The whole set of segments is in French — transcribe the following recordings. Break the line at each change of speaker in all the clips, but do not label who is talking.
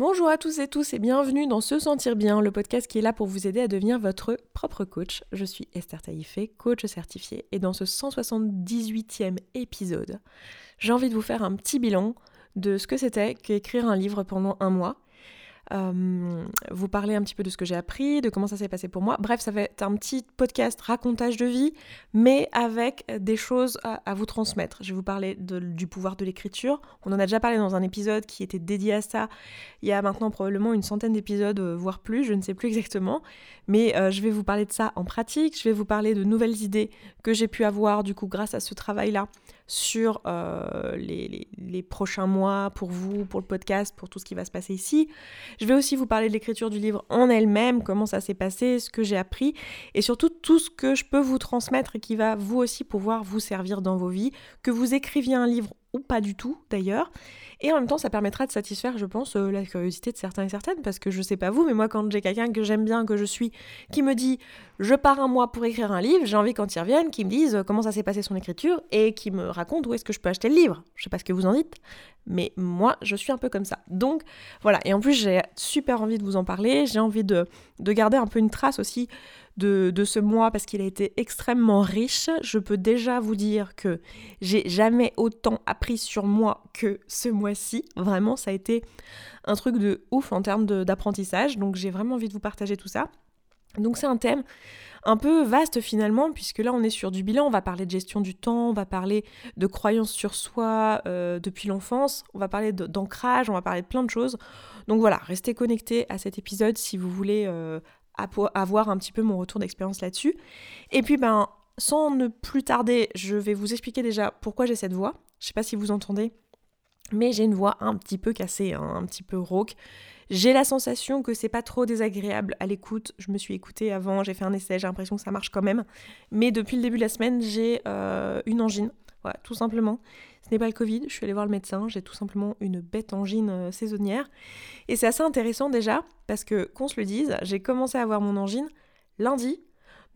Bonjour à tous et tous et bienvenue dans Se Sentir Bien, le podcast qui est là pour vous aider à devenir votre propre coach. Je suis Esther Taïfé, coach certifiée, et dans ce 178e épisode, j'ai envie de vous faire un petit bilan de ce que c'était qu'écrire un livre pendant un mois euh, vous parler un petit peu de ce que j'ai appris, de comment ça s'est passé pour moi. Bref, ça va être un petit podcast racontage de vie, mais avec des choses à, vous transmettre. Je vais vous parler du pouvoir de l'écriture. On en a déjà parlé dans un épisode qui était dédié à ça. Il y a maintenant probablement une centaine d'épisodes, euh, voire plus, je ne sais plus exactement. Mais euh, je vais vous parler de ça en pratique. Je vais vous parler de nouvelles idées que j'ai pu avoir du coup grâce à ce travail-là sur euh, les, prochains mois pour vous, pour le podcast, pour tout ce qui va se passer ici. Je vais aussi vous parler de l'écriture du livre en elle-même, comment ça s'est passé, ce que j'ai appris et surtout tout ce que je peux vous transmettre et qui va vous aussi pouvoir vous servir dans vos vies, que vous écriviez un livre ou pas du tout d'ailleurs. Et en même temps, ça permettra de satisfaire, je pense, euh, la curiosité de certains et certaines, parce que je sais pas vous, mais moi, quand j'ai quelqu'un que j'aime bien, que je suis, qui me dit je pars un mois pour écrire un livre, j'ai envie quand ils reviennent, qu'ils me disent euh, comment ça s'est passé son écriture et qui me racontent où est-ce que je peux acheter le livre. Je sais pas ce que vous en dites, mais moi, je suis un peu comme ça. Donc voilà, et en plus, j'ai super envie de vous en parler, j'ai envie de, de garder un peu une trace aussi de, ce mois parce qu'il a été extrêmement riche. Je peux déjà vous dire que j'ai jamais autant appris sur moi que ce mois-ci. Vraiment, ça a été un truc de ouf en termes d'apprentissage. Donc j'ai vraiment envie de vous partager tout ça. Donc c'est un thème un peu vaste finalement, puisque là on est sur du bilan, on va parler de gestion du temps, on va parler de croyances sur soi euh, depuis l'enfance, on va parler d'ancrage, on va parler de plein de choses. Donc voilà, restez connectés à cet épisode si vous voulez euh, avoir un petit peu mon retour d'expérience là-dessus. Et puis, ben, sans ne plus tarder, je vais vous expliquer déjà pourquoi j'ai cette voix. Je sais pas si vous entendez, mais j'ai une voix un petit peu cassée, hein, un petit peu rauque. J'ai la sensation que c'est pas trop désagréable à l'écoute. Je me suis écoutée avant, j'ai fait un essai, j'ai l'impression que ça marche quand même. Mais depuis le début de la semaine, j'ai euh, une angine. Tout simplement. Ce n'est pas le Covid, je suis allée voir le médecin, j'ai tout simplement une bête angine euh, saisonnière. Et c'est assez intéressant déjà, parce que, qu'on se le dise, j'ai commencé à avoir mon angine lundi,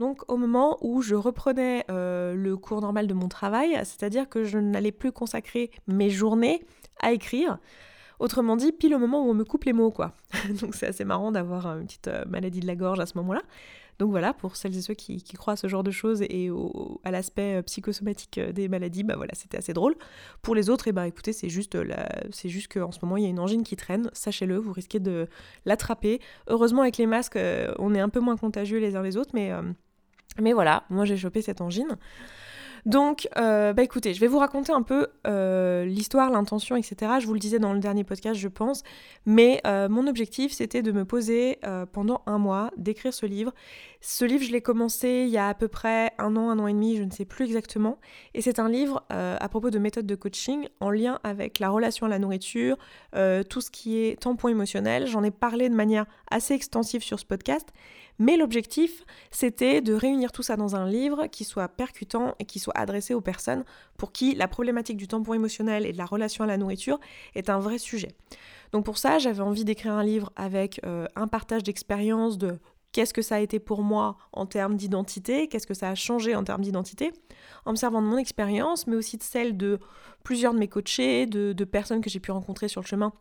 donc au moment où je reprenais euh, le cours normal de mon travail, c'est-à-dire que je n'allais plus consacrer mes journées à écrire. Autrement dit, pile au moment où on me coupe les mots, quoi. donc c'est assez marrant d'avoir une petite euh, maladie de la gorge à ce moment-là. Donc voilà, pour celles et ceux qui, croient à ce genre de choses et à l'aspect euh, psychosomatique euh, des maladies, bah voilà, c'était assez drôle. Pour les autres, et eh bah écoutez, c'est juste, euh, c'est juste qu'en ce moment, il y a une angine qui traîne, sachez-le, vous risquez de l'attraper. Heureusement, avec les masques, on est un peu moins contagieux les uns les autres, mais, mais voilà, moi j'ai chopé cette angine. Donc, euh, bah écoutez, je vais vous raconter un peu euh, l'histoire, l'intention, etc. Je vous le disais dans le dernier podcast, je pense. Mais euh, mon objectif, c'était de me poser pendant un mois, d'écrire ce livre. Ce livre, je l'ai commencé il y a à peu près un an, un an et demi, je ne sais plus exactement. Et c'est un livre à propos de méthodes de coaching en lien avec la relation à la nourriture, tout ce qui est tampon émotionnel. J'en ai parlé de manière assez extensive sur ce podcast. Mais l'objectif, c'était de réunir tout ça dans un livre qui soit percutant et qui soit adressé aux personnes pour qui la problématique du tampon émotionnel et de la relation à la nourriture est un vrai sujet. Donc pour ça, j'avais envie d'écrire un livre avec euh, un partage d'expérience de qu'est-ce que ça a été pour moi en termes d'identité, qu'est-ce que ça a changé en termes d'identité, en me servant de mon expérience, mais aussi de celle de plusieurs de mes coachés, de personnes que j'ai pu rencontrer sur le chemin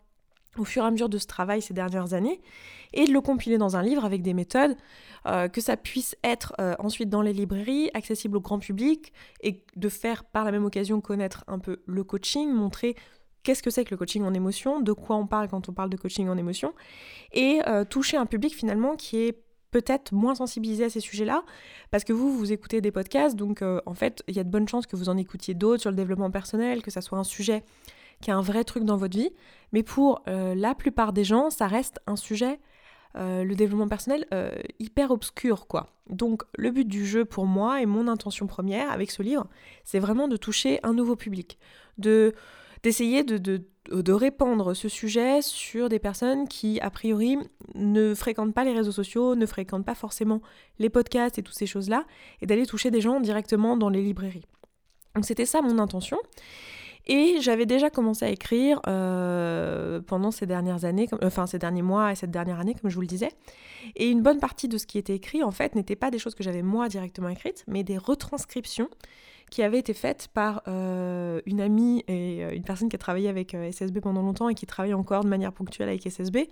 au fur et à mesure de ce travail ces dernières années, et de le compiler dans un livre avec des méthodes, euh, que ça puisse être euh, ensuite dans les librairies, accessible au grand public, et de faire par la même occasion connaître un peu le coaching, montrer qu'est-ce que c'est que le coaching en émotion, de quoi on parle quand on parle de coaching en émotion, et euh, toucher un public finalement qui est peut-être moins sensibilisé à ces sujets-là, parce que vous, vous écoutez des podcasts, donc en fait, il y a de bonnes chances que vous en écoutiez d'autres sur le développement personnel, que ça soit un sujet qui est un vrai truc dans votre vie. Mais pour euh, la plupart des gens, ça reste un sujet, euh, le développement personnel, euh, hyper obscur, quoi. Donc le but du jeu pour moi et mon intention première avec ce livre, c'est vraiment de toucher un nouveau public, de d'essayer de, de, de, répandre ce sujet sur des personnes qui, a priori, ne fréquentent pas les réseaux sociaux, ne fréquentent pas forcément les podcasts et toutes ces choses-là, et d'aller toucher des gens directement dans les librairies. Donc c'était ça mon intention. Et j'avais déjà commencé à écrire euh, pendant ces dernières années, enfin ces derniers mois et cette dernière année, comme je vous le disais. Et une bonne partie de ce qui était écrit, en fait, n'était pas des choses que j'avais moi directement écrites, mais des retranscriptions qui avait été faite par euh, une amie et euh, une personne qui a travaillé avec euh, SSB pendant longtemps et qui travaille encore de manière ponctuelle avec SSB,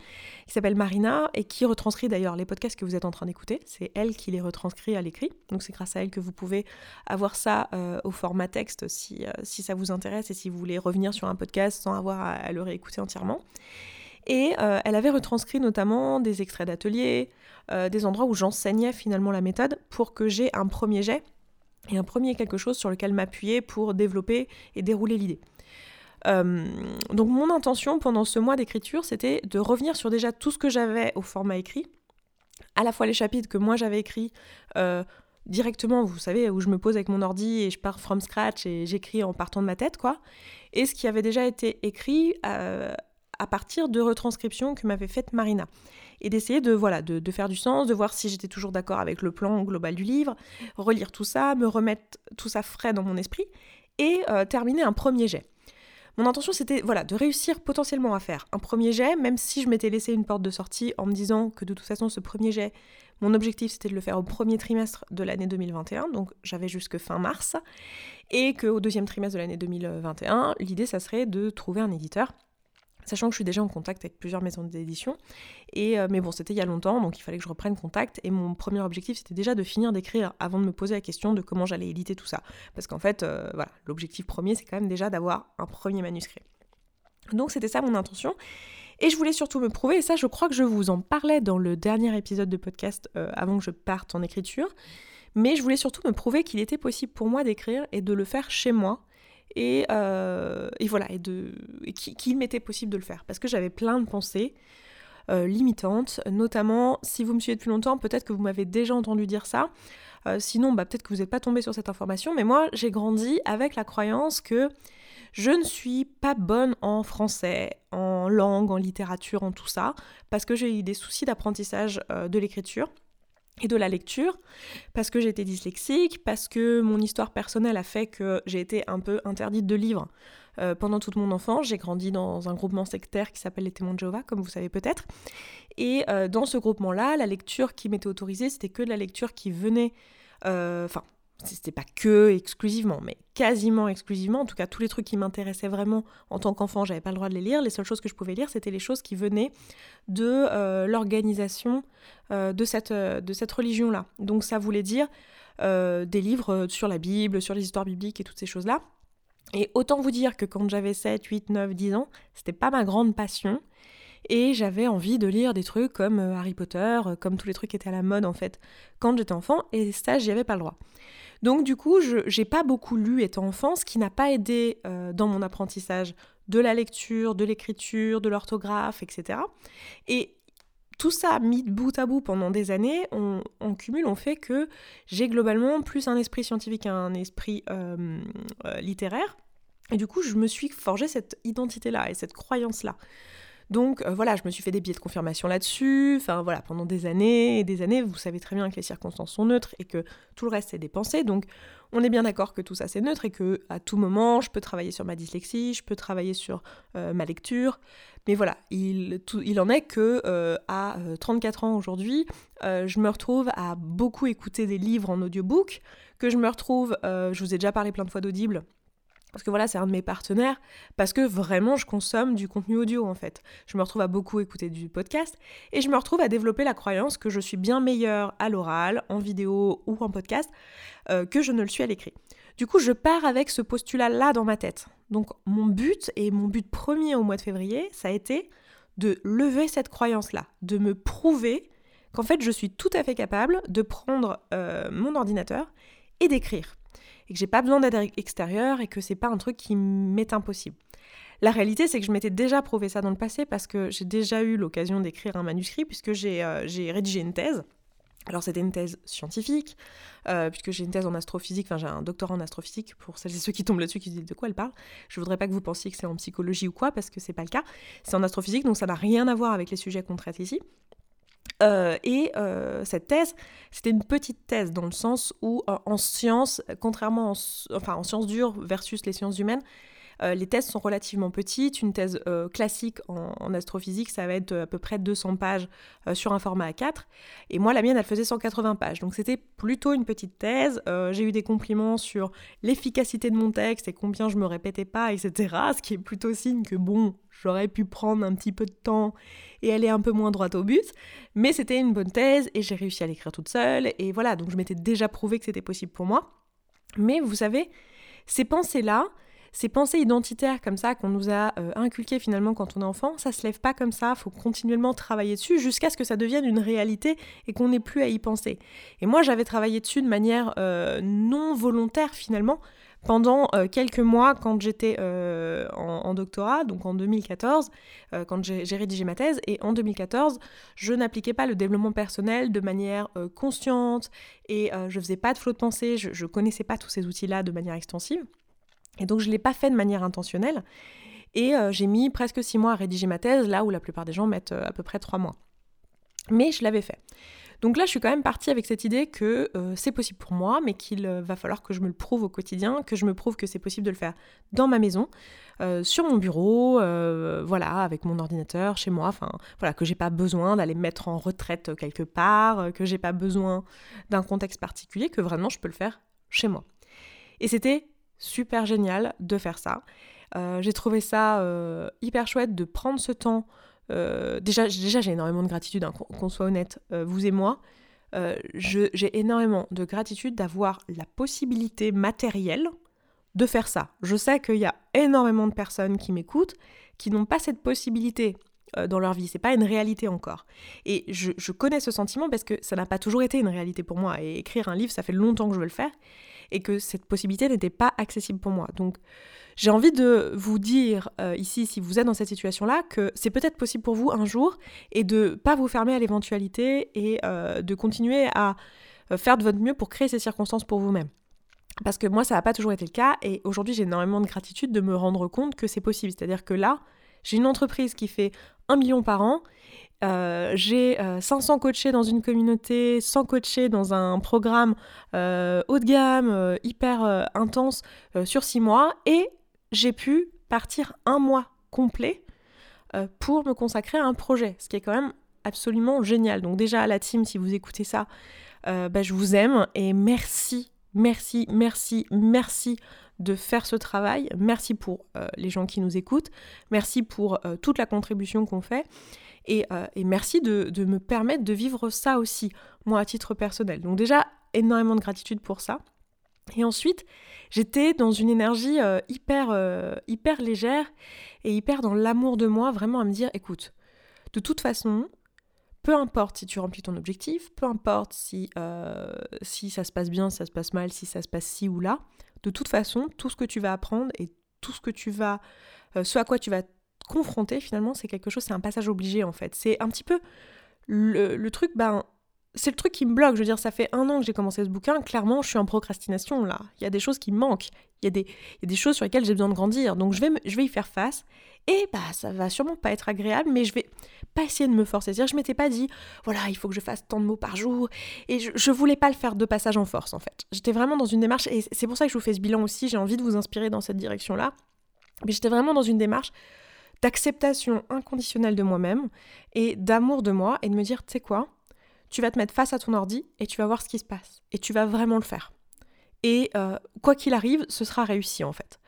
qui s'appelle Marina et qui retranscrit d'ailleurs les podcasts que vous êtes en train d'écouter. C'est elle qui les retranscrit à l'écrit. Donc c'est grâce à elle que vous pouvez avoir ça au format texte si, ça vous intéresse et si vous voulez revenir sur un podcast sans avoir à, le réécouter entièrement. Et elle avait retranscrit notamment des extraits d'ateliers, des endroits où j'enseignais finalement la méthode pour que j'ai un premier jet et un premier quelque chose sur lequel m'appuyer pour développer et dérouler l'idée. Euh, donc mon intention pendant ce mois d'écriture, c'était de revenir sur déjà tout ce que j'avais au format écrit, à la fois les chapitres que moi j'avais écrits euh, directement, vous savez, où je me pose avec mon ordi et je pars from scratch et j'écris en partant de ma tête, quoi, et ce qui avait déjà été écrit euh, à partir de retranscriptions que m'avait faites Marina et d'essayer de, voilà, de, faire du sens, de voir si j'étais toujours d'accord avec le plan global du livre, relire tout ça, me remettre tout ça frais dans mon esprit et euh, terminer un premier jet. Mon intention, c'était voilà, de réussir potentiellement à faire un premier jet, même si je m'étais laissé une porte de sortie en me disant que de toute façon, ce premier jet, mon objectif, c'était de le faire au premier trimestre de l'année 2021, donc j'avais jusque fin mars, et qu'au deuxième trimestre de l'année 2021, l'idée, ça serait de trouver un éditeur Sachant que je suis déjà en contact avec plusieurs maisons d'édition. Et, euh, mais bon, c'était il y a longtemps, donc il fallait que je reprenne contact. Et mon premier objectif, c'était déjà de finir d'écrire avant de me poser la question de comment j'allais éditer tout ça. Parce qu'en fait, euh, voilà, l'objectif premier, c'est quand même déjà d'avoir un premier manuscrit. Donc c'était ça mon intention. Et je voulais surtout me prouver, et ça je crois que je vous en parlais dans le dernier épisode de podcast euh, avant que je parte en écriture, mais je voulais surtout me prouver qu'il était possible pour moi d'écrire et de le faire chez moi euh, et, voilà, et, qu'il m'était possible de le faire. Parce que j'avais plein de pensées euh, limitantes, notamment si vous me suivez depuis longtemps, peut-être que vous m'avez déjà entendu dire ça. Euh, sinon, bah, peut-être que vous n'êtes pas tombé sur cette information, mais moi j'ai grandi avec la croyance que je ne suis pas bonne en français, en langue, en littérature, en tout ça, parce que j'ai eu des soucis d'apprentissage de l'écriture et de la lecture, parce que j'étais dyslexique, parce que mon histoire personnelle a fait que j'ai été un peu interdite de livres euh, pendant toute mon enfance. J'ai grandi dans un groupement sectaire qui s'appelle les Témoins de Jéhovah, comme vous savez peut-être. Et euh, dans ce groupement-là, la lecture qui m'était autorisée, c'était que de la lecture qui venait... Euh, enfin, c'était pas que exclusivement, mais quasiment exclusivement, en tout cas tous les trucs qui m'intéressaient vraiment en tant qu'enfant, j'avais pas le droit de les lire. Les seules choses que je pouvais lire, c'était les choses qui venaient de euh, l'organisation euh, de cette, euh, cette religion-là. Donc ça voulait dire des livres sur la Bible, sur les histoires bibliques et toutes ces choses-là. Et autant vous dire que quand j'avais 7, 8, 9, 10 ans, c'était pas ma grande passion. Et j'avais envie de lire des trucs comme Harry Potter, comme tous les trucs qui étaient à la mode en fait quand j'étais enfant, et ça, j'y avais pas le droit. Donc du coup, je n'ai pas beaucoup lu étant enfant, ce qui n'a pas aidé euh, dans mon apprentissage de la lecture, de l'écriture, de l'orthographe, etc. Et tout ça mis bout à bout pendant des années, on, cumule, on fait que j'ai globalement plus un esprit scientifique qu'un esprit euh, euh, littéraire. Et du coup, je me suis forgé cette identité-là et cette croyance-là. Donc euh, voilà, je me suis fait des billets de confirmation là-dessus. Enfin voilà, pendant des années et des années, vous savez très bien que les circonstances sont neutres et que tout le reste c'est dépensé. Donc on est bien d'accord que tout ça c'est neutre et que à tout moment je peux travailler sur ma dyslexie, je peux travailler sur euh, ma lecture. Mais voilà, il, il en est que euh, à 34 ans aujourd'hui, je me retrouve à beaucoup écouter des livres en audiobook, que je me retrouve, je vous ai déjà parlé plein de fois d'Audible, parce que voilà, c'est un de mes partenaires, parce que vraiment je consomme du contenu audio en fait. Je me retrouve à beaucoup écouter du podcast et je me retrouve à développer la croyance que je suis bien meilleure à l'oral, en vidéo ou en podcast, euh, que je ne le suis à l'écrit. Du coup, je pars avec ce postulat-là dans ma tête. Donc mon but, et mon but premier au mois de février, ça a été de lever cette croyance-là, de me prouver qu'en fait je suis tout à fait capable de prendre euh, mon ordinateur et d'écrire et que j'ai pas besoin d'aide extérieure et que c'est pas un truc qui m'est impossible. La réalité, c'est que je m'étais déjà prouvé ça dans le passé parce que j'ai déjà eu l'occasion d'écrire un manuscrit puisque j'ai euh, rédigé une thèse. Alors c'était une thèse scientifique, euh, puisque j'ai une thèse en astrophysique, enfin j'ai un doctorat en astrophysique, pour celles et ceux qui tombent là-dessus qui se disent de quoi elle parle. Je voudrais pas que vous pensiez que c'est en psychologie ou quoi, parce que c'est pas le cas. C'est en astrophysique, donc ça n'a rien à voir avec les sujets qu'on traite ici. Euh, et euh, cette thèse, c'était une petite thèse dans le sens où euh, en sciences, contrairement en, enfin, en sciences dures versus les sciences humaines, Euh, les thèses sont relativement petites. Une thèse euh, classique en, astrophysique, ça va être à peu près 200 pages sur un format A4. Et moi, la mienne, elle faisait 180 pages. Donc c'était plutôt une petite thèse. J'ai eu des compliments sur l'efficacité de mon texte et combien je me répétais pas, etc. Ce qui est plutôt signe que bon, j'aurais pu prendre un petit peu de temps et aller un peu moins droite au but. Mais c'était une bonne thèse et j'ai réussi à l'écrire toute seule. Et voilà, donc je m'étais déjà prouvé que c'était possible pour moi. Mais vous savez, ces pensées-là, ces pensées identitaires comme ça qu'on nous a euh, inculquées finalement quand on est enfant, ça se lève pas comme ça, faut continuellement travailler dessus jusqu'à ce que ça devienne une réalité et qu'on n'ait plus à y penser. Et moi j'avais travaillé dessus de manière euh, non volontaire finalement pendant euh, quelques mois quand j'étais en, doctorat, donc en 2014, quand j'ai rédigé ma thèse, et en 2014, je n'appliquais pas le développement personnel de manière consciente et je faisais pas de flot de pensée, je, je connaissais pas tous ces outils-là de manière extensive. Et donc je ne l'ai pas fait de manière intentionnelle. Et euh, j'ai mis presque six mois à rédiger ma thèse, là où la plupart des gens mettent euh, à peu près trois mois. Mais je l'avais fait. Donc là, je suis quand même partie avec cette idée que euh, c'est possible pour moi, mais qu'il va falloir que je me le prouve au quotidien, que je me prouve que c'est possible de le faire dans ma maison, sur mon bureau, voilà, avec mon ordinateur, chez moi, enfin voilà, que j'ai pas besoin d'aller me mettre en retraite quelque part, que j'ai pas besoin d'un contexte particulier, que vraiment je peux le faire chez moi. Et c'était super génial de faire ça. Euh, j'ai trouvé ça euh, hyper chouette de prendre ce temps. Euh, déjà, j'ai énormément de gratitude, hein, qu'on soit honnête, vous et moi. j'ai énormément de gratitude d'avoir la possibilité matérielle de faire ça. Je sais qu'il y a énormément de personnes qui m'écoutent qui n'ont pas cette possibilité dans leur vie. C'est pas une réalité encore. Et je, connais ce sentiment parce que ça n'a pas toujours été une réalité pour moi. Et écrire un livre, ça fait longtemps que je veux le faire et que cette possibilité n'était pas accessible pour moi. Donc j'ai envie de vous dire euh, ici, si vous êtes dans cette situation-là, que c'est peut-être possible pour vous un jour et de pas vous fermer à l'éventualité et euh, de continuer à euh, faire de votre mieux pour créer ces circonstances pour vous-même. Parce que moi, ça n'a pas toujours été le cas et aujourd'hui, j'ai énormément de gratitude de me rendre compte que c'est possible. C'est-à-dire que là, j'ai une entreprise qui fait un million par an euh, j'ai 500 euh, coachés dans une communauté, 100 coachés dans un programme euh, haut de gamme, hyper intense sur 6 mois et j'ai pu partir un mois complet pour me consacrer à un projet, ce qui est quand même absolument génial. Donc déjà à la team, si vous écoutez ça, bah, je vous aime et merci, merci, merci, merci de faire ce travail. Merci pour les gens qui nous écoutent. Merci pour toute la contribution qu'on fait. Euh, et, merci de, me permettre de vivre ça aussi, moi à titre personnel. Donc déjà, énormément de gratitude pour ça. Et ensuite, j'étais dans une énergie euh, hyper, euh, hyper légère et hyper dans l'amour de moi, vraiment à me dire, écoute, de toute façon, peu importe si tu remplis ton objectif, peu importe si, si ça se passe bien, si ça se passe mal, si ça se passe ci ou là, de toute façon, tout ce que tu vas apprendre et tout ce que tu vas, ce à quoi tu vas confronter, finalement, c'est quelque chose, c'est un passage obligé en fait. C'est un petit peu le, truc, ben, c'est le truc qui me bloque. Je veux dire, ça fait un an que j'ai commencé ce bouquin. Clairement, je suis en procrastination là. Il y a des choses qui me manquent. Il y a des, des choses sur lesquelles j'ai besoin de grandir. Donc, je vais, je vais y faire face. Et bah, ça va sûrement pas être agréable, mais je vais pas essayer de me forcer. C'est-à-dire, je m'étais pas dit, voilà, il faut que je fasse tant de mots par jour. Et je, je voulais pas le faire de passage en force, en fait. J'étais vraiment dans une démarche, et c'est pour ça que je vous fais ce bilan aussi. J'ai envie de vous inspirer dans cette direction-là. Mais j'étais vraiment dans une démarche d'acceptation inconditionnelle de moi-même et d'amour de moi et de me dire, tu sais quoi, tu vas te mettre face à ton ordi et tu vas voir ce qui se passe et tu vas vraiment le faire. Et euh, quoi qu'il arrive, ce sera réussi en fait.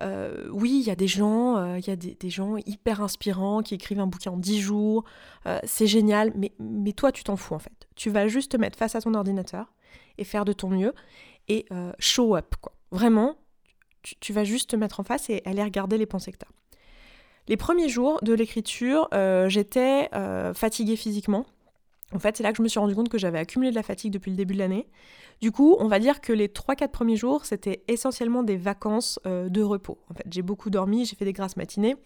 Euh, oui, il y a des gens, euh, il y a des, gens hyper inspirants qui écrivent un bouquin en 10 jours, c'est génial, mais, toi tu t'en fous en fait. Tu vas juste te mettre face à ton ordinateur et faire de ton mieux et show up quoi. Vraiment, tu, tu, vas juste te mettre en face et aller regarder les pensées que tu. Les premiers jours de l'écriture, j'étais fatiguée physiquement. En fait, c'est là que je me suis rendu compte que j'avais accumulé de la fatigue depuis le début de l'année. Du coup, on va dire que les 3-4 premiers jours, c'était essentiellement des vacances euh, de repos. En fait, j'ai beaucoup dormi, j'ai fait des grasses matinées.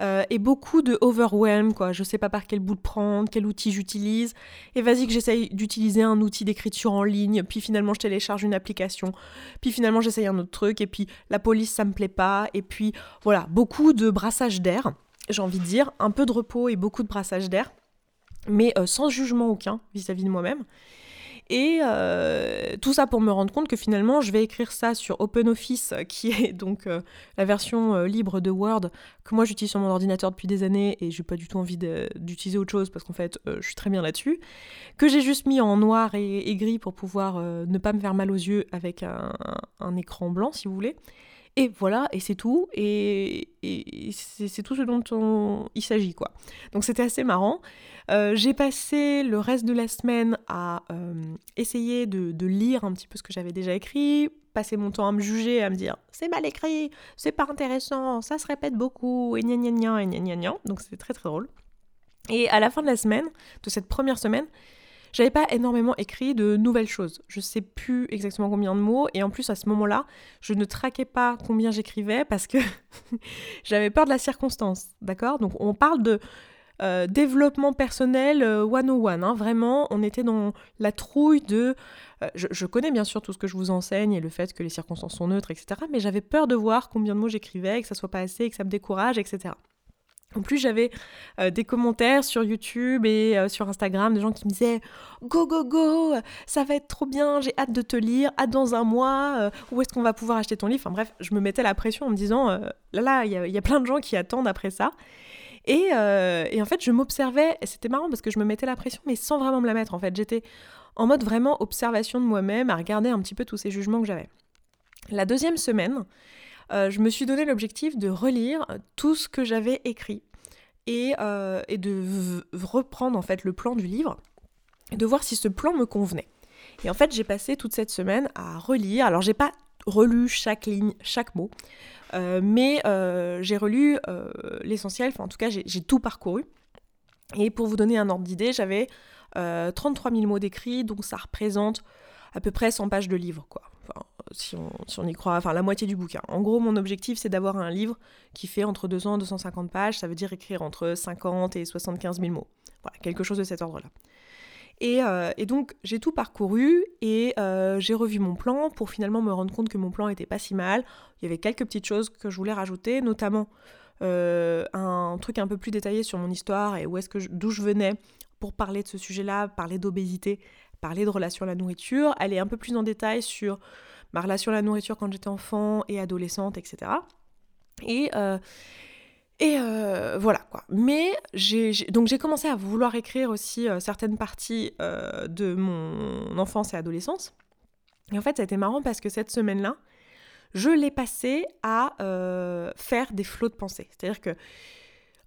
Euh, et beaucoup de overwhelm, quoi. Je sais pas par quel bout de prendre, quel outil j'utilise. Et vas-y que j'essaye d'utiliser un outil d'écriture en ligne, puis finalement je télécharge une application, puis finalement j'essaye un autre truc, et puis la police ça me plaît pas, et puis voilà, beaucoup de brassage d'air, j'ai envie de dire, un peu de repos et beaucoup de brassage d'air, mais euh, sans jugement aucun vis-à-vis de moi-même. Et euh, tout ça pour me rendre compte que finalement, je vais écrire ça sur OpenOffice, qui est donc euh, la version euh, libre de Word que moi j'utilise sur mon ordinateur depuis des années et j'ai pas du tout envie d'utiliser autre chose parce qu'en fait, je suis très bien là-dessus. Que j'ai juste mis en noir et, gris pour pouvoir ne pas me faire mal aux yeux avec un, écran blanc, si vous voulez. Et voilà, et c'est tout, et, c'est tout ce dont il s'agit, quoi. Donc c'était assez marrant. Euh, j'ai passé le reste de la semaine à euh, essayer de, lire un petit peu ce que j'avais déjà écrit, passer mon temps à me juger, à me dire c'est mal écrit, c'est pas intéressant, ça se répète beaucoup, et gna gna gna, et gna gna gna. Donc c'était très très drôle. Et à la fin de la semaine, de cette première semaine, j'avais pas énormément écrit de nouvelles choses. Je sais plus exactement combien de mots, et en plus à ce moment-là, je ne traquais pas combien j'écrivais parce que j'avais peur de la circonstance, d'accord? Donc on parle de euh, développement personnel 101. Euh, hein. Vraiment, on était dans la trouille de... Euh, je, connais bien sûr tout ce que je vous enseigne et le fait que les circonstances sont neutres, etc. Mais j'avais peur de voir combien de mots j'écrivais, que ça soit pas assez, que ça me décourage, etc. En plus, j'avais des commentaires sur YouTube et sur Instagram, des gens qui me disaient Go, go, go, ça va être trop bien, j'ai hâte de te lire, hâte dans un mois, où est-ce qu'on va pouvoir acheter ton livre? Enfin bref, je me mettais la pression en me disant Là, là, il y, a plein de gens qui attendent après ça. Euh, et, en fait, je m'observais, et c'était marrant parce que je me mettais la pression, mais sans vraiment me la mettre. En fait, j'étais en mode vraiment observation de moi-même, à regarder un petit peu tous ces jugements que j'avais. La deuxième semaine, euh, je me suis donné l'objectif de relire tout ce que j'avais écrit et, euh, de reprendre en fait le plan du livre et de voir si ce plan me convenait. Et en fait, j'ai passé toute cette semaine à relire. Alors, j'ai pas relu chaque ligne, chaque mot. Euh, mais j'ai relu l'essentiel, enfin en tout cas j'ai tout parcouru. Et pour vous donner un ordre d'idée, j'avais 33 000 mots d'écrit, donc ça représente à peu près 100 pages de livre, quoi. Si, on, y croit, enfin la moitié du bouquin. En gros, mon objectif, c'est d'avoir un livre qui fait entre 200 et 250 pages, ça veut dire écrire entre 50 et 75 000 mots. Voilà, quelque chose de cet ordre-là. Euh, et, donc j'ai tout parcouru et euh, j'ai revu mon plan pour finalement me rendre compte que mon plan était pas si mal. Il y avait quelques petites choses que je voulais rajouter, notamment euh, un truc un peu plus détaillé sur mon histoire et d'où je venais pour parler de ce sujet-là, parler d'obésité, parler de relation à la nourriture, aller un peu plus en détail sur ma relation à la nourriture quand j'étais enfant et adolescente, etc. Et, et euh, voilà quoi. Mais j'ai, donc j'ai commencé à vouloir écrire aussi euh, certaines parties euh, de mon enfance et adolescence. Et en fait, ça a été marrant parce que cette semaine-là, je l'ai passé à faire des flots de pensée. C'est-à-dire que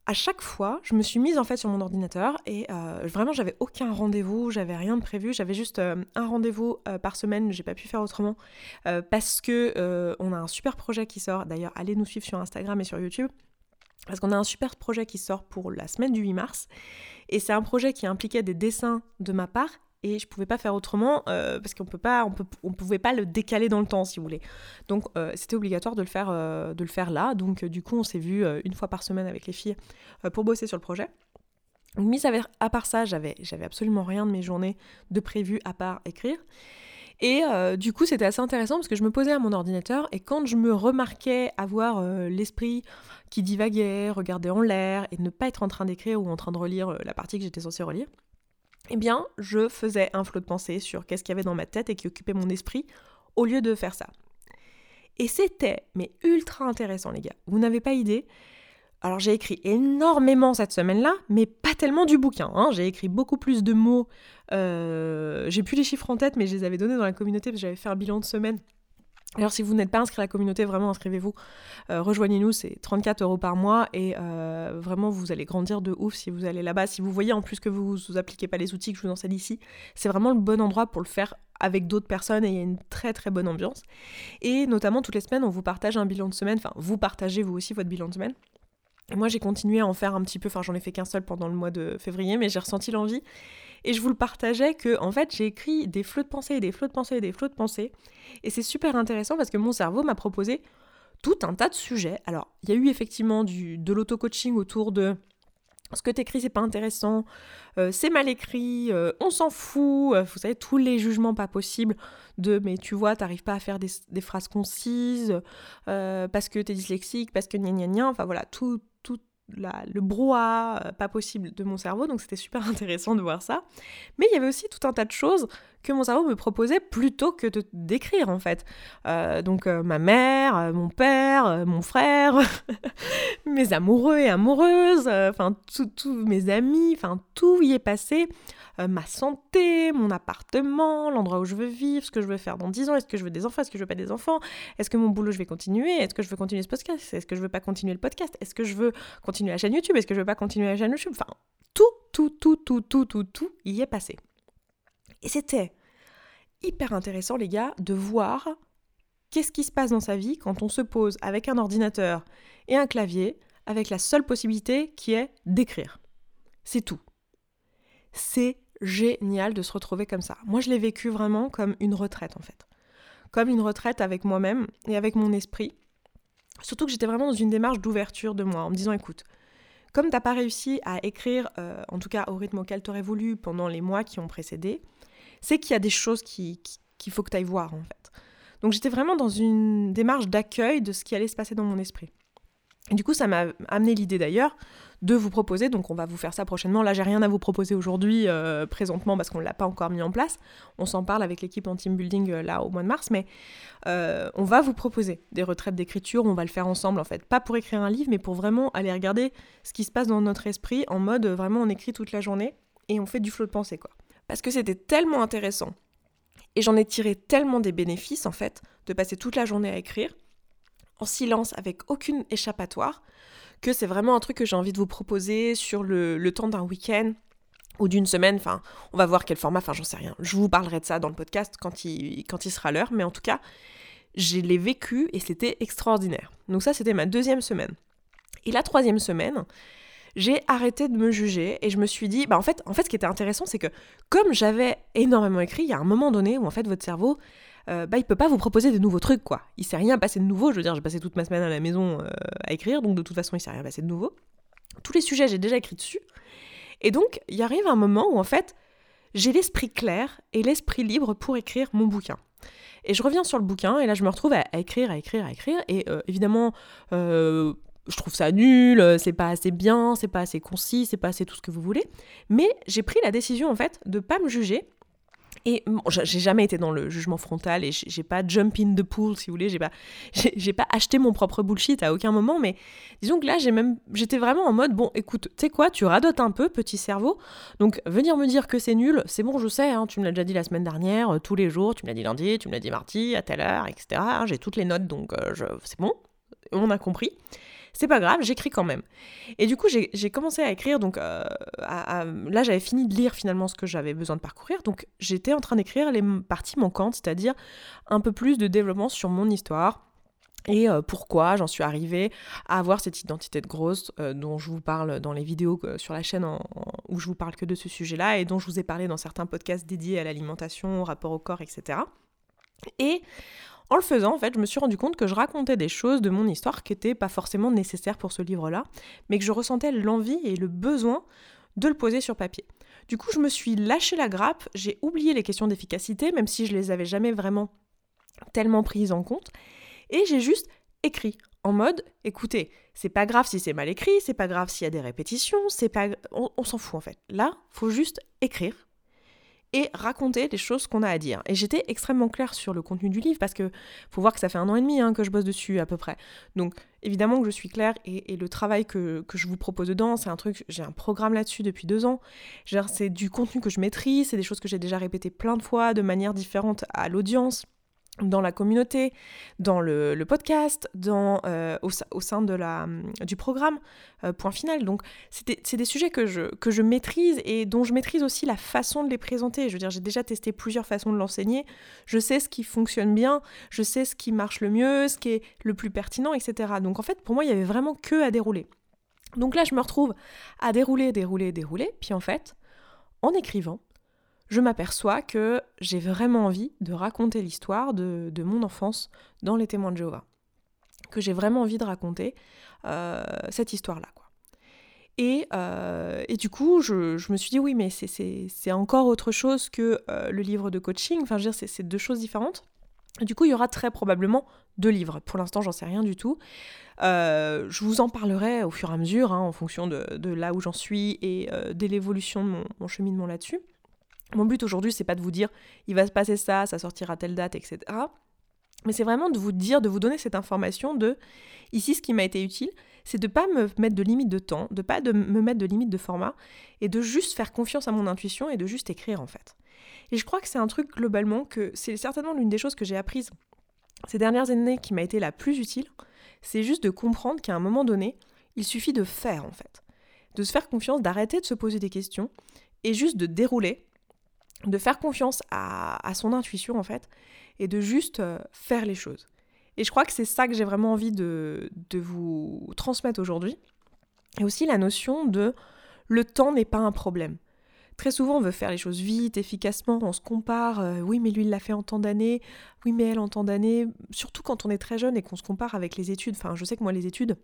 à chaque fois, je me suis mise en fait sur mon ordinateur et vraiment j'avais aucun rendez-vous, j'avais rien de prévu, j'avais juste un rendez-vous par semaine, j'ai pas pu faire autrement parce que on a un super projet qui sort. D'ailleurs, allez nous suivre sur Instagram et sur YouTube parce qu'on a un super projet qui sort pour la semaine du 8 mars. Et c'est un projet qui impliquait des dessins de ma part. Et je pouvais pas faire autrement euh, parce qu'on peut pas, on, peut, on pouvait pas le décaler dans le temps si vous voulez. Donc euh, c'était obligatoire de le faire, euh, de le faire là. Donc du coup on s'est vu une fois par semaine avec les filles pour bosser sur le projet. Mis à part ça, j'avais, j'avais absolument rien de mes journées de prévu à part écrire. Et du coup, c'était assez intéressant parce que je me posais à mon ordinateur et quand je me remarquais avoir l'esprit qui divaguait, regarder en l'air et ne pas être en train d'écrire ou en train de relire la partie que j'étais censée relire, eh bien, je faisais un flot de pensée sur qu'est-ce qu'il y avait dans ma tête et qui occupait mon esprit au lieu de faire ça. Et c'était, mais ultra intéressant, les gars. Vous n'avez pas idée. Alors, j'ai écrit énormément cette semaine-là, mais pas tellement du bouquin. Hein. J'ai écrit beaucoup plus de mots. Euh, j'ai plus les chiffres en tête, mais je les avais donnés dans la communauté parce que j'avais fait un bilan de semaine alors si vous n'êtes pas inscrit à la communauté, vraiment inscrivez-vous, euh, rejoignez-nous, c'est 34 euros par mois et euh, vraiment vous allez grandir de ouf si vous allez là-bas. Si vous voyez en plus que vous vous appliquez pas les outils que je vous enseigne ici, c'est vraiment le bon endroit pour le faire avec d'autres personnes et il y a une très très bonne ambiance. Et notamment toutes les semaines on vous partage un bilan de semaine, enfin vous partagez vous aussi votre bilan de semaine. Moi j'ai continué à en faire un petit peu, enfin j'en ai fait qu'un seul pendant le mois de février, mais j'ai ressenti l'envie et je vous le partageais que, en fait, j'ai écrit des flots de pensée et des flots de pensée et des flots de pensée. Et c'est super intéressant parce que mon cerveau m'a proposé tout un tas de sujets. Alors, il y a eu effectivement du, de l'auto-coaching autour de ce que t'écris c'est pas intéressant, euh, c'est mal écrit, euh, on s'en fout, euh, vous savez, tous les jugements pas possibles de mais tu vois, t'arrives pas à faire des, phrases concises, parce que t'es dyslexique, parce que gna gna gna, enfin voilà, tout, le brouhaha pas possible de mon cerveau, donc c'était super intéressant de voir ça. Mais il y avait aussi tout un tas de choses que mon cerveau me proposait plutôt que de décrire en fait. donc ma mère, mon père, mon frère, mes amoureux et amoureuses, enfin tous mes amis, enfin tout y est passé. Euh, ma santé, mon appartement, l'endroit où je veux vivre, ce que je veux faire dans 10 ans, est-ce que je veux des enfants, est-ce que je veux pas des enfants, est-ce que mon boulot je vais continuer, est-ce que je veux continuer ce podcast, est-ce que je veux pas continuer le podcast, est-ce que je veux continuer la chaîne YouTube, est-ce que je veux pas continuer la chaîne YouTube, enfin tout, tout, tout, tout, tout, tout, tout y est passé. Et c'était hyper intéressant les gars de voir qu'est-ce qui se passe dans sa vie quand on se pose avec un ordinateur et un clavier avec la seule possibilité qui est d'écrire. C'est tout. C'est génial de se retrouver comme ça. Moi, je l'ai vécu vraiment comme une retraite, en fait. Comme une retraite avec moi-même et avec mon esprit. Surtout que j'étais vraiment dans une démarche d'ouverture de moi, en me disant, écoute, comme t'as pas réussi à écrire, euh, en tout cas au rythme auquel t'aurais voulu pendant les mois qui ont précédé, c'est qu'il y a des choses qu'il qui, faut que tu ailles voir, en fait. Donc j'étais vraiment dans une démarche d'accueil de ce qui allait se passer dans mon esprit. Du coup, ça m'a amené l'idée d'ailleurs de vous proposer, donc on va vous faire ça prochainement. Là, j'ai rien à vous proposer aujourd'hui, euh, présentement, parce qu'on ne l'a pas encore mis en place. On s'en parle avec l'équipe en team building euh, là au mois de mars, mais euh, on va vous proposer des retraites d'écriture. On va le faire ensemble en fait, pas pour écrire un livre, mais pour vraiment aller regarder ce qui se passe dans notre esprit en mode vraiment on écrit toute la journée et on fait du flot de pensée quoi. Parce que c'était tellement intéressant et j'en ai tiré tellement des bénéfices en fait de passer toute la journée à écrire en silence avec aucune échappatoire que c'est vraiment un truc que j'ai envie de vous proposer sur le, temps d'un week-end ou d'une semaine, enfin, on va voir quel format, enfin, j'en sais rien. Je vous parlerai de ça dans le podcast quand il, quand il sera l'heure, mais en tout cas, je l'ai vécu et c'était extraordinaire. Donc ça, c'était ma deuxième semaine. Et la troisième semaine, j'ai arrêté de me juger et je me suis dit, bah en fait, en fait, ce qui était intéressant, c'est que comme j'avais énormément écrit, il y a un moment donné où en fait votre cerveau euh, bah, il peut pas vous proposer de nouveaux trucs, quoi. Il s'est rien passé de nouveau. Je veux dire, j'ai passé toute ma semaine à la maison euh, à écrire, donc de toute façon, il s'est rien passé de nouveau. Tous les sujets, j'ai déjà écrit dessus. Et donc, il arrive un moment où, en fait, j'ai l'esprit clair et l'esprit libre pour écrire mon bouquin. Et je reviens sur le bouquin, et là, je me retrouve à, écrire, à écrire, à écrire. Et euh, évidemment, je trouve ça nul, c'est pas assez bien, c'est pas assez concis, c'est pas assez tout ce que vous voulez. Mais j'ai pris la décision, en fait, de pas me juger et j'ai jamais été dans le jugement frontal et j'ai pas jump in the pool, si vous voulez. J'ai pas, j'ai pas acheté mon propre bullshit à aucun moment. Mais disons que là, j'ai même, j'étais vraiment en mode bon, écoute, tu sais quoi, tu radotes un peu, petit cerveau. Donc venir me dire que c'est nul, c'est bon, je sais. Hein, tu me l'as déjà dit la semaine dernière, euh, tous les jours. Tu me l'as dit lundi, tu me l'as dit mardi, à telle heure, etc. j'ai toutes les notes, donc euh, c'est bon. On a compris c'est pas grave, j'écris quand même. Et du coup, j'ai commencé à écrire, donc euh, là j'avais fini de lire finalement ce que j'avais besoin de parcourir, donc j'étais en train d'écrire les parties manquantes, c'est-à-dire un peu plus de développement sur mon histoire. Et euh, pourquoi j'en suis arrivée à avoir cette identité de grosse euh, dont je vous parle dans les vidéos sur la chaîne où je vous parle que de ce sujet-là et dont je vous ai parlé dans certains podcasts dédiés à l'alimentation, au rapport au corps, etc. Et en le faisant, en fait, je me suis rendu compte que je racontais des choses de mon histoire qui n'étaient pas forcément nécessaires pour ce livre-là, mais que je ressentais l'envie et le besoin de le poser sur papier. Du coup, je me suis lâché la grappe, j'ai oublié les questions d'efficacité, même si je les avais jamais vraiment tellement prises en compte, et j'ai juste écrit en mode écoutez, c'est pas grave si c'est mal écrit, c'est pas grave s'il y a des répétitions, c'est pas on, on s'en fout en fait. Là, faut juste écrire et raconter les choses qu'on a à dire. Et j'étais extrêmement claire sur le contenu du livre parce que faut voir que ça fait un an et demi hein, que je bosse dessus à peu près. Donc évidemment que je suis claire et, le travail que, que, je vous propose dedans, c'est un truc, j'ai un programme là-dessus depuis deux ans. C'est du contenu que je maîtrise, c'est des choses que j'ai déjà répétées plein de fois de manière différente à l'audience dans la communauté, dans le, podcast, dans, euh, au, sein de la, du programme, euh, point final. Donc c'est des, sujets que je, que je maîtrise et dont je maîtrise aussi la façon de les présenter. Je veux dire, j'ai déjà testé plusieurs façons de l'enseigner. Je sais ce qui fonctionne bien, je sais ce qui marche le mieux, ce qui est le plus pertinent, etc. Donc en fait, pour moi, il y avait vraiment que à dérouler. Donc là, je me retrouve à dérouler, dérouler, dérouler. Puis en fait, en écrivant, je m'aperçois que j'ai vraiment envie de raconter l'histoire de, mon enfance dans les témoins de Jéhovah. Que j'ai vraiment envie de raconter euh, cette histoire-là. Et, euh, et, du coup, je, me suis dit, oui, mais c'est encore autre chose que euh, le livre de coaching. Enfin, je veux dire, c'est deux choses différentes. Du coup, il y aura très probablement deux livres. Pour l'instant, j'en sais rien du tout. Je vous en parlerai au fur et à mesure, hein, en fonction de, là où j'en suis et euh, de l'évolution de mon, cheminement là-dessus. Mon but aujourd'hui, c'est pas de vous dire il va se passer ça, ça sortira telle date, etc. Mais c'est vraiment de vous dire, de vous donner cette information de ici, ce qui m'a été utile, c'est de pas me mettre de limite de temps, de pas de me mettre de limite de format, et de juste faire confiance à mon intuition et de juste écrire en fait. Et je crois que c'est un truc globalement que c'est certainement l'une des choses que j'ai apprises ces dernières années qui m'a été la plus utile, c'est juste de comprendre qu'à un moment donné, il suffit de faire en fait. De se faire confiance, d'arrêter de se poser des questions et juste de dérouler, de faire confiance à, son intuition en fait, et de juste euh, faire les choses. Et je crois que c'est ça que j'ai vraiment envie de, vous transmettre aujourd'hui. Et aussi la notion de le temps n'est pas un problème. Très souvent, on veut faire les choses vite, efficacement, on se compare, euh, oui, mais lui, il l'a fait en tant d'années, oui, mais elle en tant d'années, surtout quand on est très jeune et qu'on se compare avec les études. Enfin, je sais que moi, les études,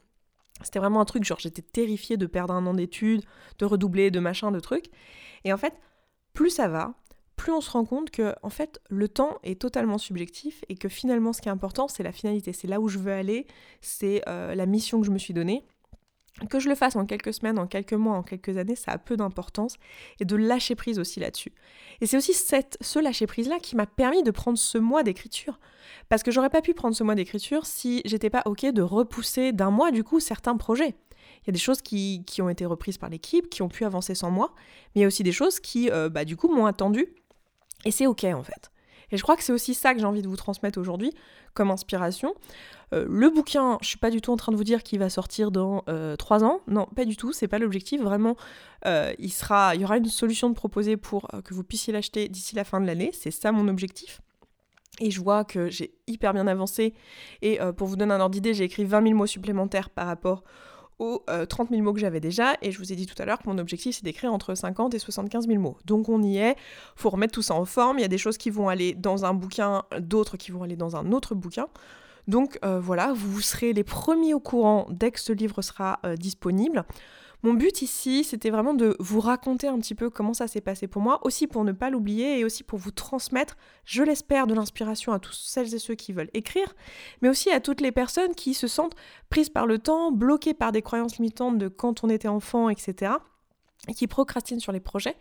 c'était vraiment un truc, genre, j'étais terrifiée de perdre un an d'études, de redoubler, de machin, de trucs. Et en fait, plus ça va, plus on se rend compte que en fait le temps est totalement subjectif et que finalement ce qui est important c'est la finalité, c'est là où je veux aller, c'est euh, la mission que je me suis donnée. Que je le fasse en quelques semaines, en quelques mois, en quelques années, ça a peu d'importance et de lâcher prise aussi là-dessus. Et c'est aussi cette, ce lâcher prise-là qui m'a permis de prendre ce mois d'écriture. Parce que j'aurais pas pu prendre ce mois d'écriture si j'étais pas ok de repousser d'un mois du coup certains projets. Il y a des choses qui, qui ont été reprises par l'équipe, qui ont pu avancer sans moi, mais il y a aussi des choses qui, euh, bah, du coup, m'ont attendu. Et c'est ok en fait. Et je crois que c'est aussi ça que j'ai envie de vous transmettre aujourd'hui comme inspiration. Euh, le bouquin, je suis pas du tout en train de vous dire qu'il va sortir dans euh, trois ans. Non, pas du tout, c'est pas l'objectif. Vraiment, euh, il, sera, il y aura une solution de proposer pour que vous puissiez l'acheter d'ici la fin de l'année. C'est ça mon objectif. Et je vois que j'ai hyper bien avancé. Et pour vous donner un ordre d'idée, j'ai écrit 20 000 mots supplémentaires par rapport aux 30 000 mots que j'avais déjà. Et je vous ai dit tout à l'heure que mon objectif, c'est d'écrire entre 50 et 75 000 mots. Donc on y est. faut remettre tout ça en forme. Il y a des choses qui vont aller dans un bouquin, d'autres qui vont aller dans un autre bouquin. Donc euh, voilà, vous serez les premiers au courant dès que ce livre sera euh, disponible. Mon but ici, c'était vraiment de vous raconter un petit peu comment ça s'est passé pour moi, aussi pour ne pas l'oublier et aussi pour vous transmettre, je l'espère, de l'inspiration à tous celles et ceux qui veulent écrire, mais aussi à toutes les personnes qui se sentent prises par le temps, bloquées par des croyances limitantes de quand on était enfant, etc., et qui procrastinent sur les projets,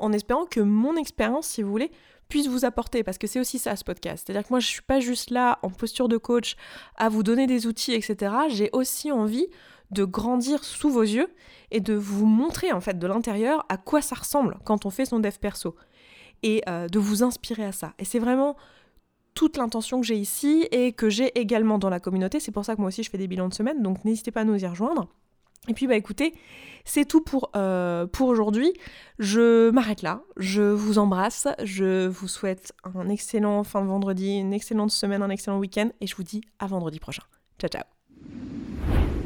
en espérant que mon expérience, si vous voulez, puisse vous apporter, parce que c'est aussi ça ce podcast. C'est-à-dire que moi, je ne suis pas juste là en posture de coach à vous donner des outils, etc. J'ai aussi envie de grandir sous vos yeux et de vous montrer en fait de l'intérieur à quoi ça ressemble quand on fait son dev perso et euh, de vous inspirer à ça. Et c'est vraiment toute l'intention que j'ai ici et que j'ai également dans la communauté. C'est pour ça que moi aussi je fais des bilans de semaine, donc n'hésitez pas à nous y rejoindre. Et puis bah écoutez, c'est tout pour, euh, pour aujourd'hui. Je m'arrête là. Je vous embrasse. Je vous souhaite un excellent fin de vendredi, une excellente semaine, un excellent week-end. Et je vous dis à vendredi prochain. Ciao ciao